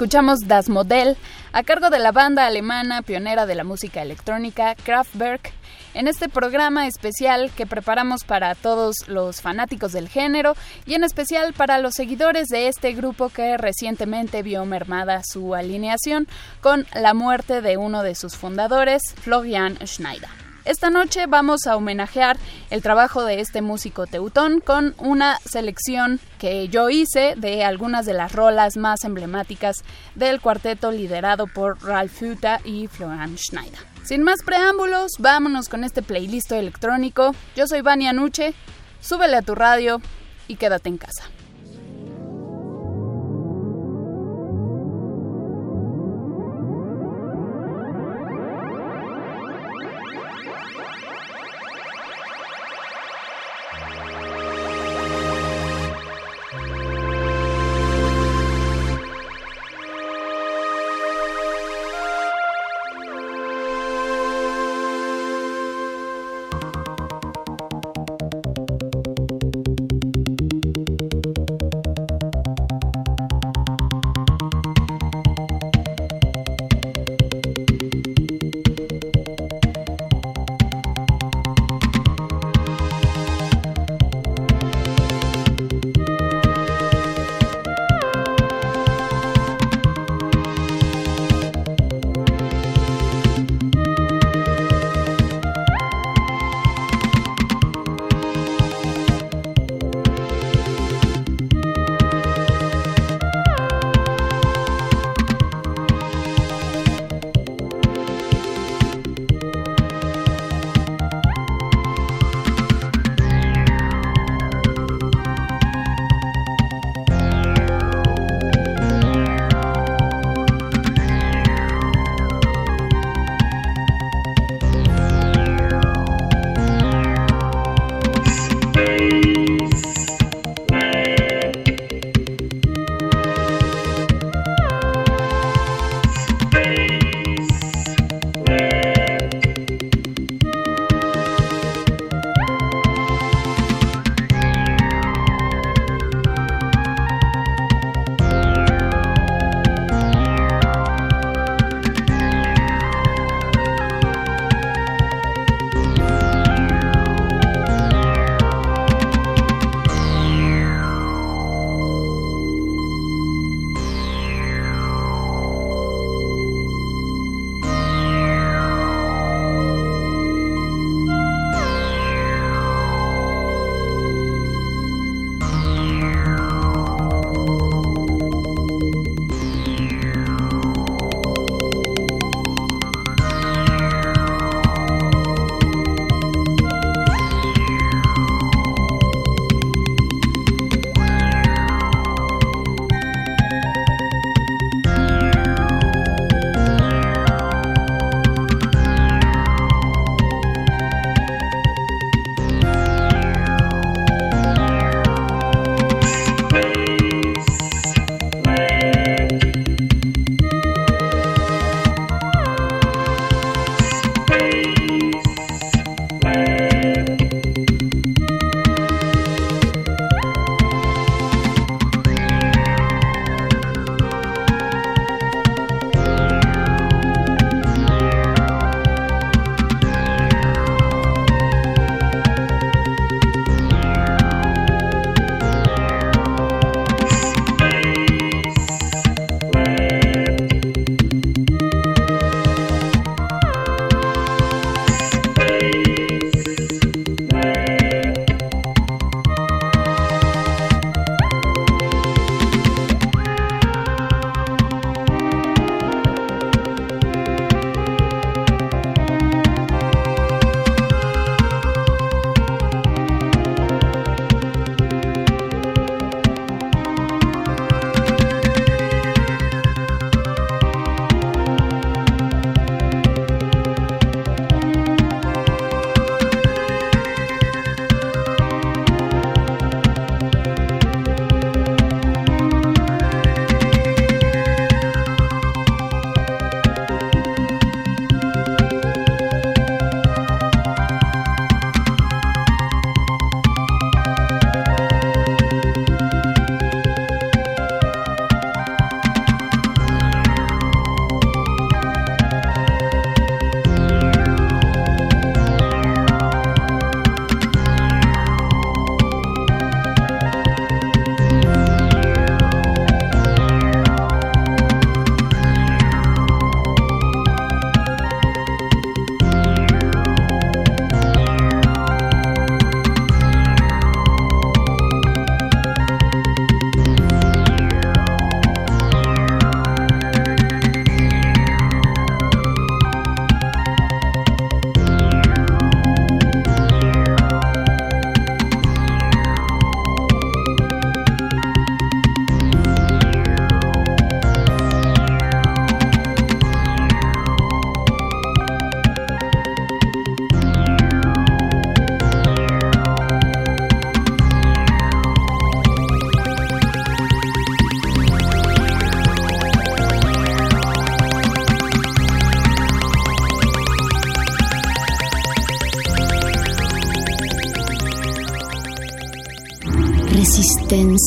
Escuchamos Das Modell a cargo de la banda alemana pionera de la música electrónica Kraftwerk en este programa especial que preparamos para todos los fanáticos del género y en especial para los seguidores de este grupo que recientemente vio mermada su alineación con la muerte de uno de sus fundadores, Florian Schneider. Esta noche vamos a homenajear el trabajo de este músico teutón con una selección que yo hice de algunas de las rolas más emblemáticas del cuarteto liderado por Ralph Huta y Florian Schneider. Sin más preámbulos, vámonos con este playlist electrónico. Yo soy Vania Nuche, súbele a tu radio y quédate en casa.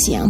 Resistencia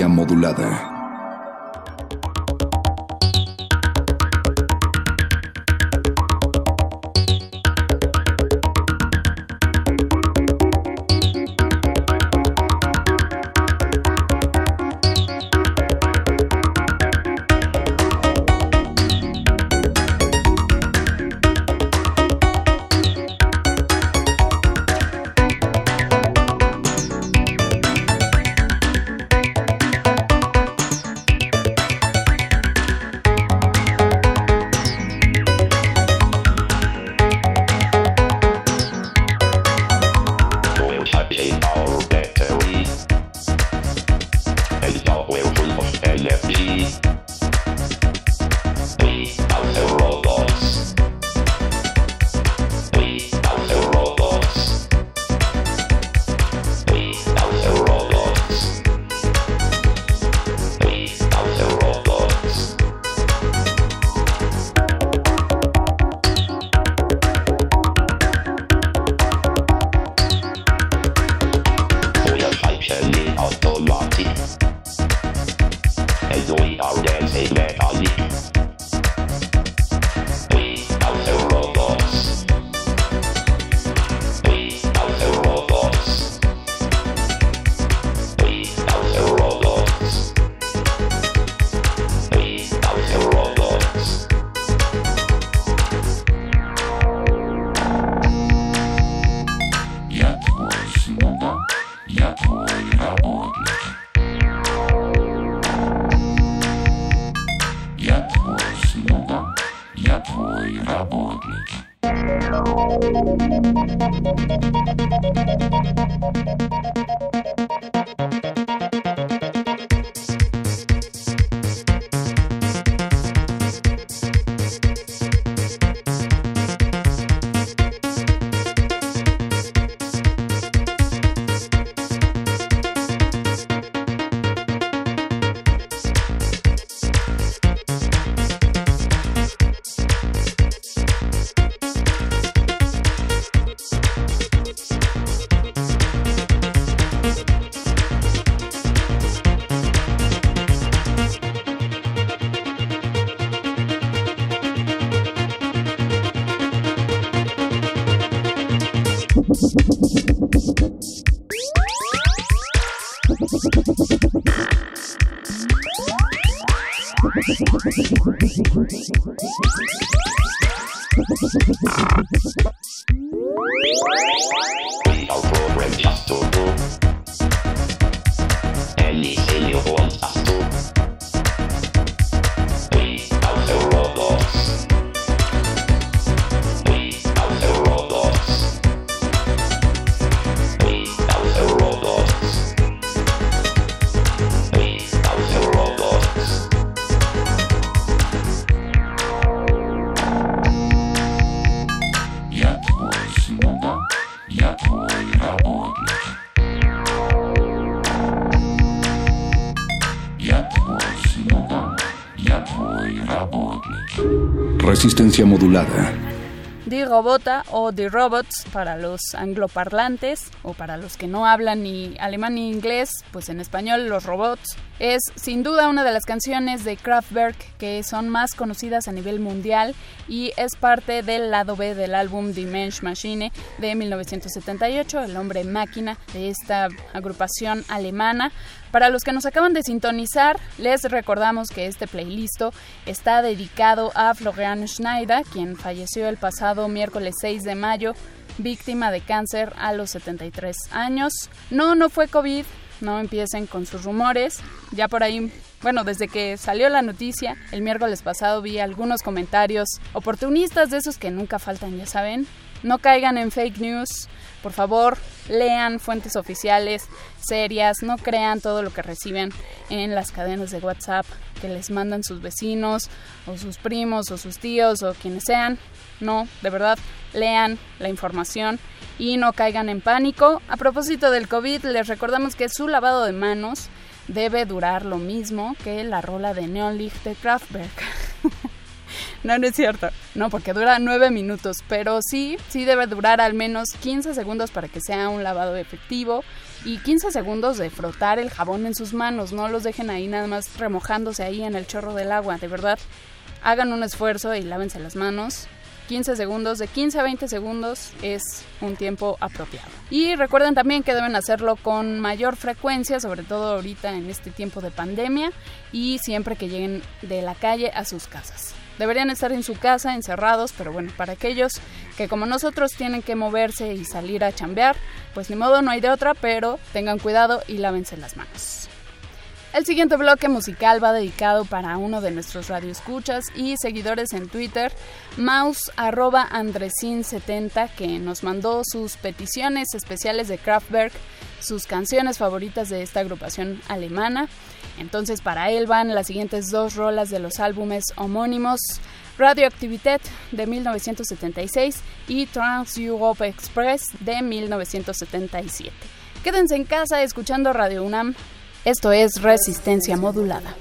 Modulada. Hey, One. Resistencia modulada. The Robota o The Robots para los angloparlantes o para los que no hablan ni alemán ni inglés, pues en español los robots. Es sin duda una de las canciones de Kraftwerk que son más conocidas a nivel mundial y es parte del lado B del álbum Mensch Machine de 1978, el hombre máquina de esta agrupación alemana. Para los que nos acaban de sintonizar, les recordamos que este playlist está dedicado a Florian Schneider, quien falleció el pasado miércoles 6 de mayo, víctima de cáncer a los 73 años. No, no fue COVID, no empiecen con sus rumores. Ya por ahí, bueno, desde que salió la noticia, el miércoles pasado vi algunos comentarios oportunistas de esos que nunca faltan, ya saben. No caigan en fake news, por favor, lean fuentes oficiales serias, no crean todo lo que reciben en las cadenas de WhatsApp que les mandan sus vecinos o sus primos o sus tíos o quienes sean. No, de verdad, lean la información y no caigan en pánico. A propósito del COVID, les recordamos que su lavado de manos debe durar lo mismo que la rola de Neon Leaf de Kraftwerk. No, no es cierto. No, porque dura nueve minutos, pero sí, sí debe durar al menos 15 segundos para que sea un lavado efectivo y 15 segundos de frotar el jabón en sus manos. No los dejen ahí nada más remojándose ahí en el chorro del agua. De verdad, hagan un esfuerzo y lávense las manos. 15 segundos, de 15 a 20 segundos es un tiempo apropiado. Y recuerden también que deben hacerlo con mayor frecuencia, sobre todo ahorita en este tiempo de pandemia y siempre que lleguen de la calle a sus casas. Deberían estar en su casa encerrados, pero bueno, para aquellos que como nosotros tienen que moverse y salir a chambear, pues ni modo, no hay de otra, pero tengan cuidado y lávense las manos. El siguiente bloque musical va dedicado para uno de nuestros radioescuchas y seguidores en Twitter, mouse andresin70, que nos mandó sus peticiones especiales de Kraftwerk, sus canciones favoritas de esta agrupación alemana. Entonces para él van las siguientes dos rolas de los álbumes homónimos Radioactivitet de 1976 y Trans Europe Express de 1977. Quédense en casa escuchando Radio UNAM. Esto es Resistencia Modulada.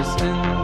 breakfast in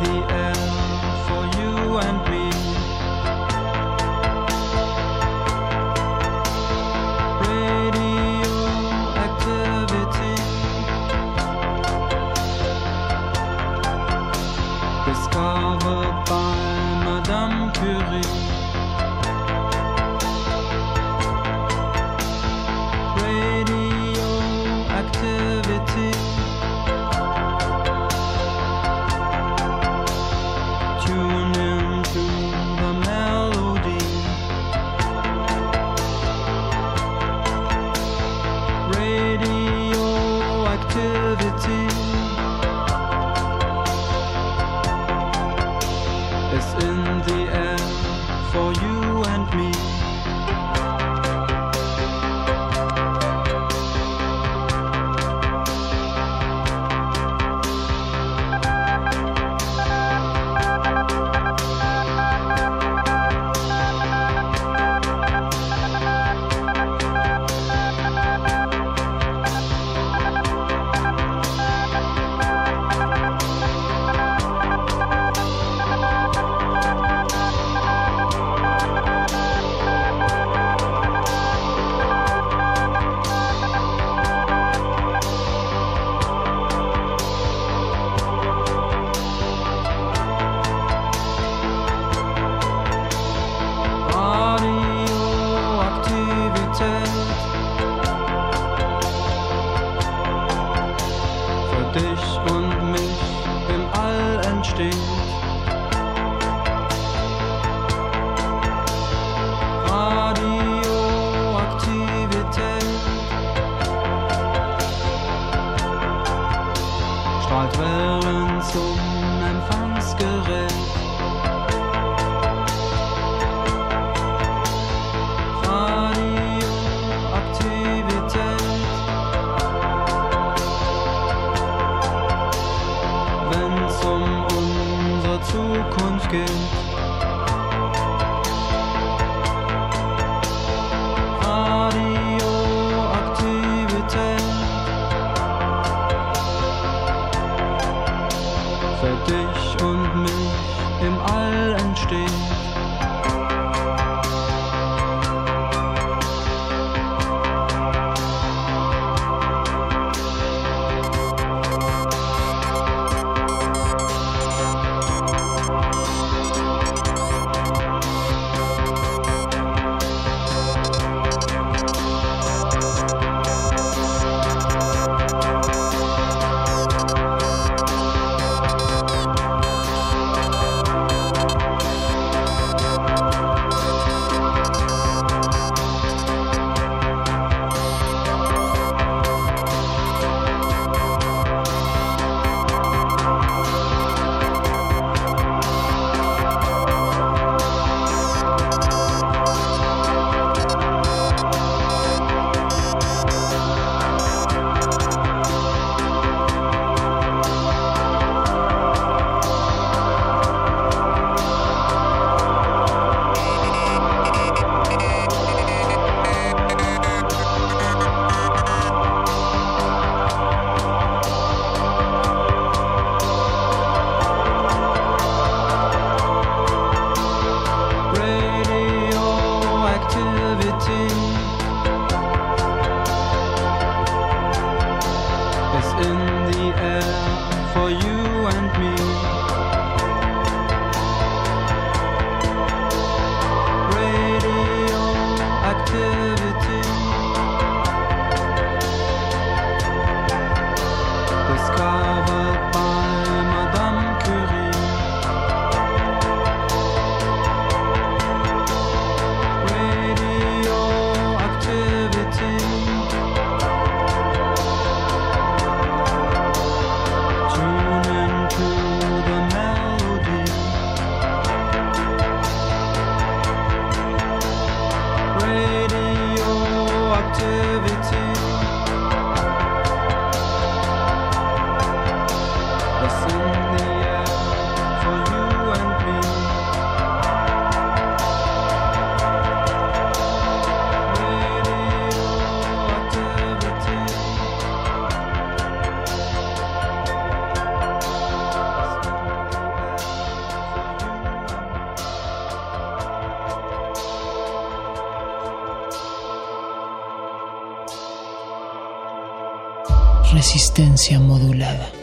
Resistencia modulada.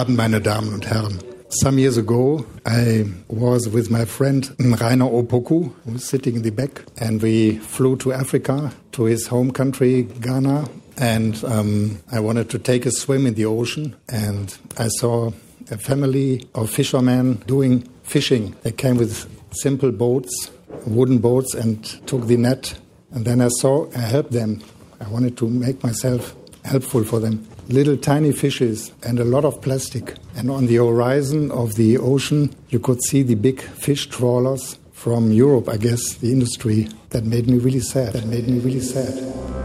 Abend, meine Damen und Herren. Some years ago, I was with my friend Rainer Opoku, who's sitting in the back, and we flew to Africa, to his home country, Ghana, and um, I wanted to take a swim in the ocean, and I saw a family of fishermen doing fishing. They came with simple boats, wooden boats, and took the net, and then I saw, I helped them. I wanted to make myself helpful for them. Little tiny fishes and a lot of plastic. And on the horizon of the ocean, you could see the big fish trawlers from Europe, I guess, the industry. That made me really sad. That made me really sad.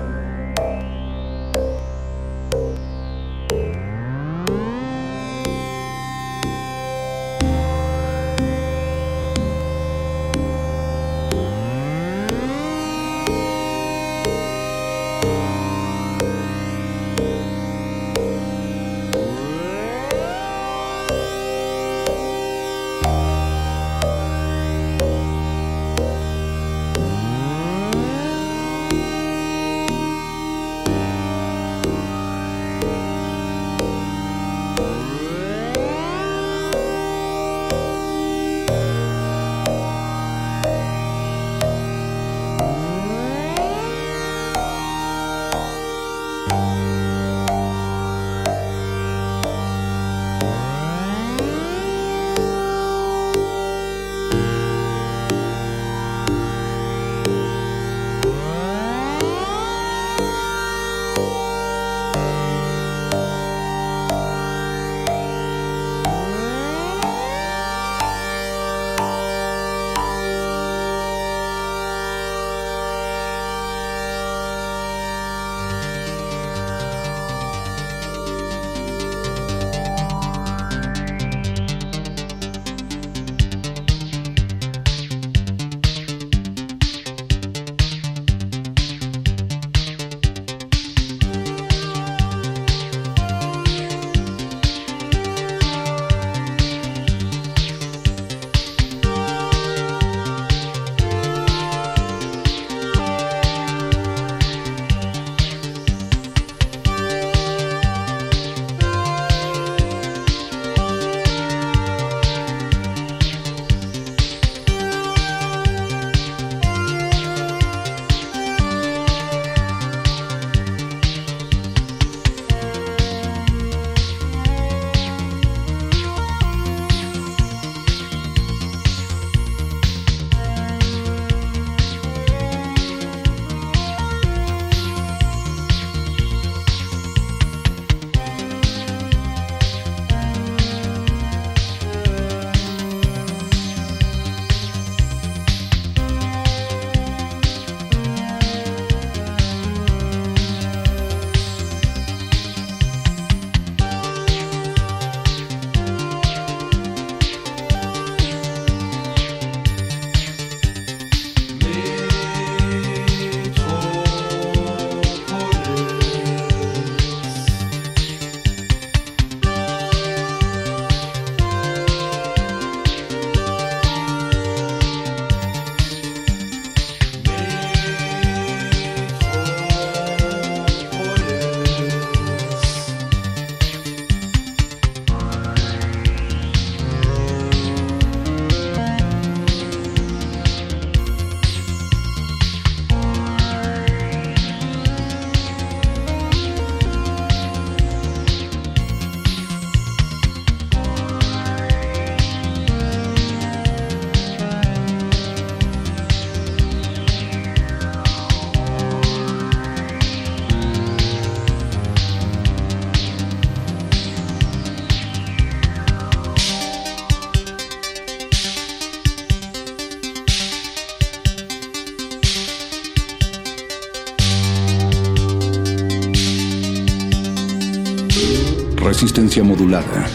Resistencia modulada.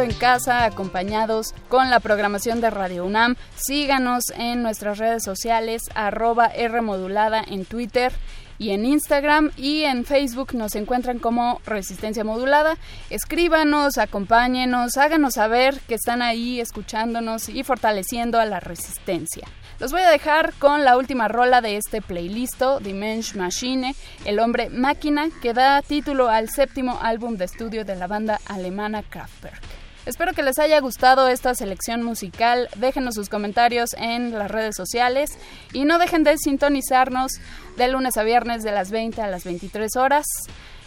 En casa, acompañados con la programación de Radio UNAM. Síganos en nuestras redes sociales, arroba Rmodulada en Twitter y en Instagram y en Facebook nos encuentran como Resistencia Modulada. Escríbanos, acompáñenos, háganos saber que están ahí escuchándonos y fortaleciendo a la resistencia. Los voy a dejar con la última rola de este playlist, Dimension Machine, el hombre máquina, que da título al séptimo álbum de estudio de la banda alemana Kraftwerk. Espero que les haya gustado esta selección musical. Déjenos sus comentarios en las redes sociales y no dejen de sintonizarnos de lunes a viernes de las 20 a las 23 horas.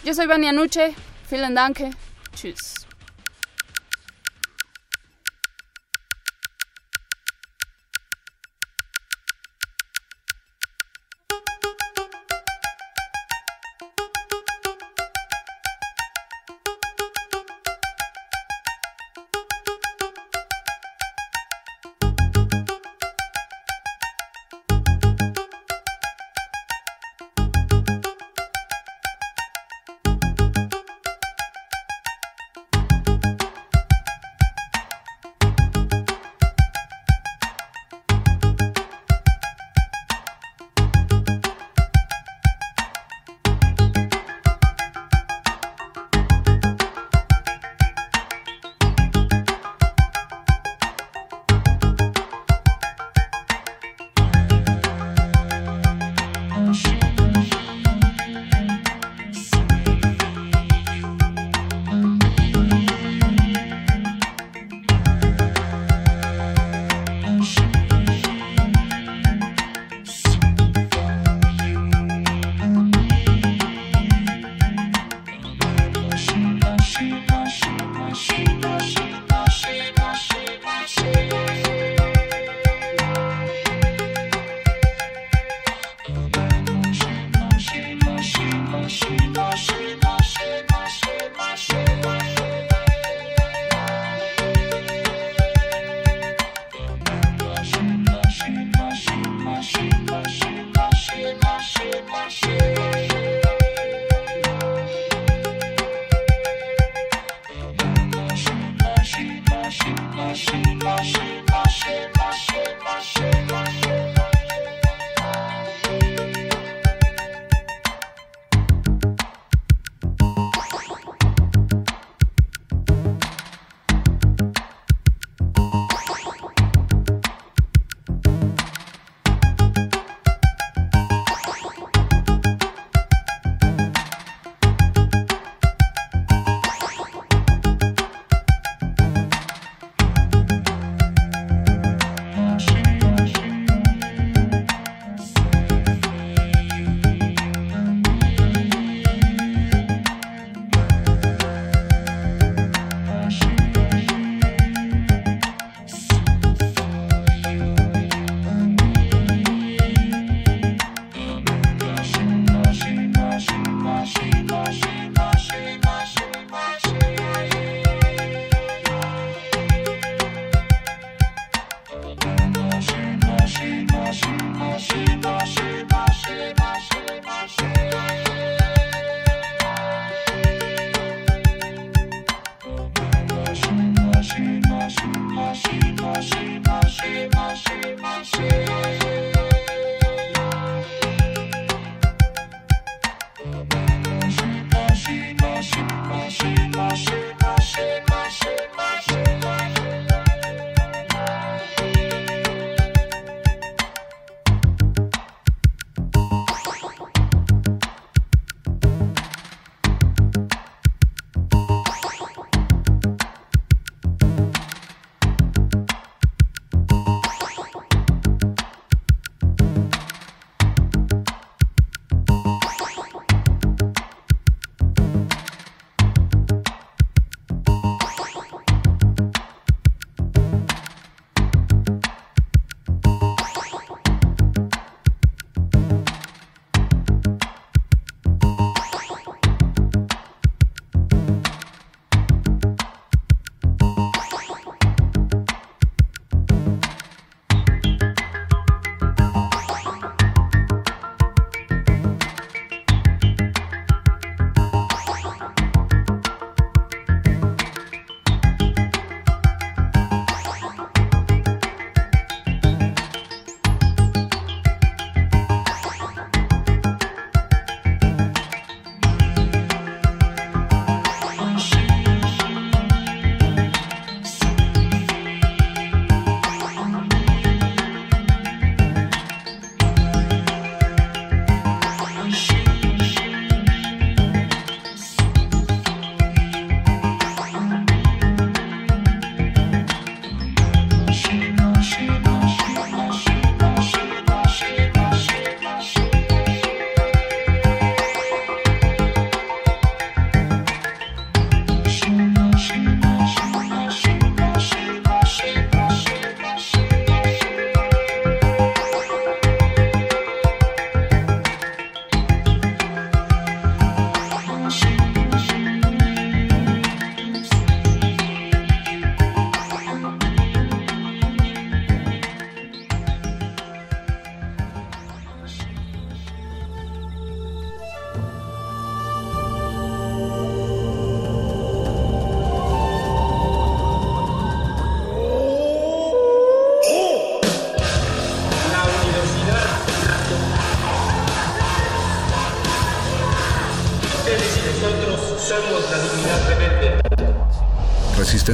Yo soy Vania Nuche. Vielen Dank. Tschüss.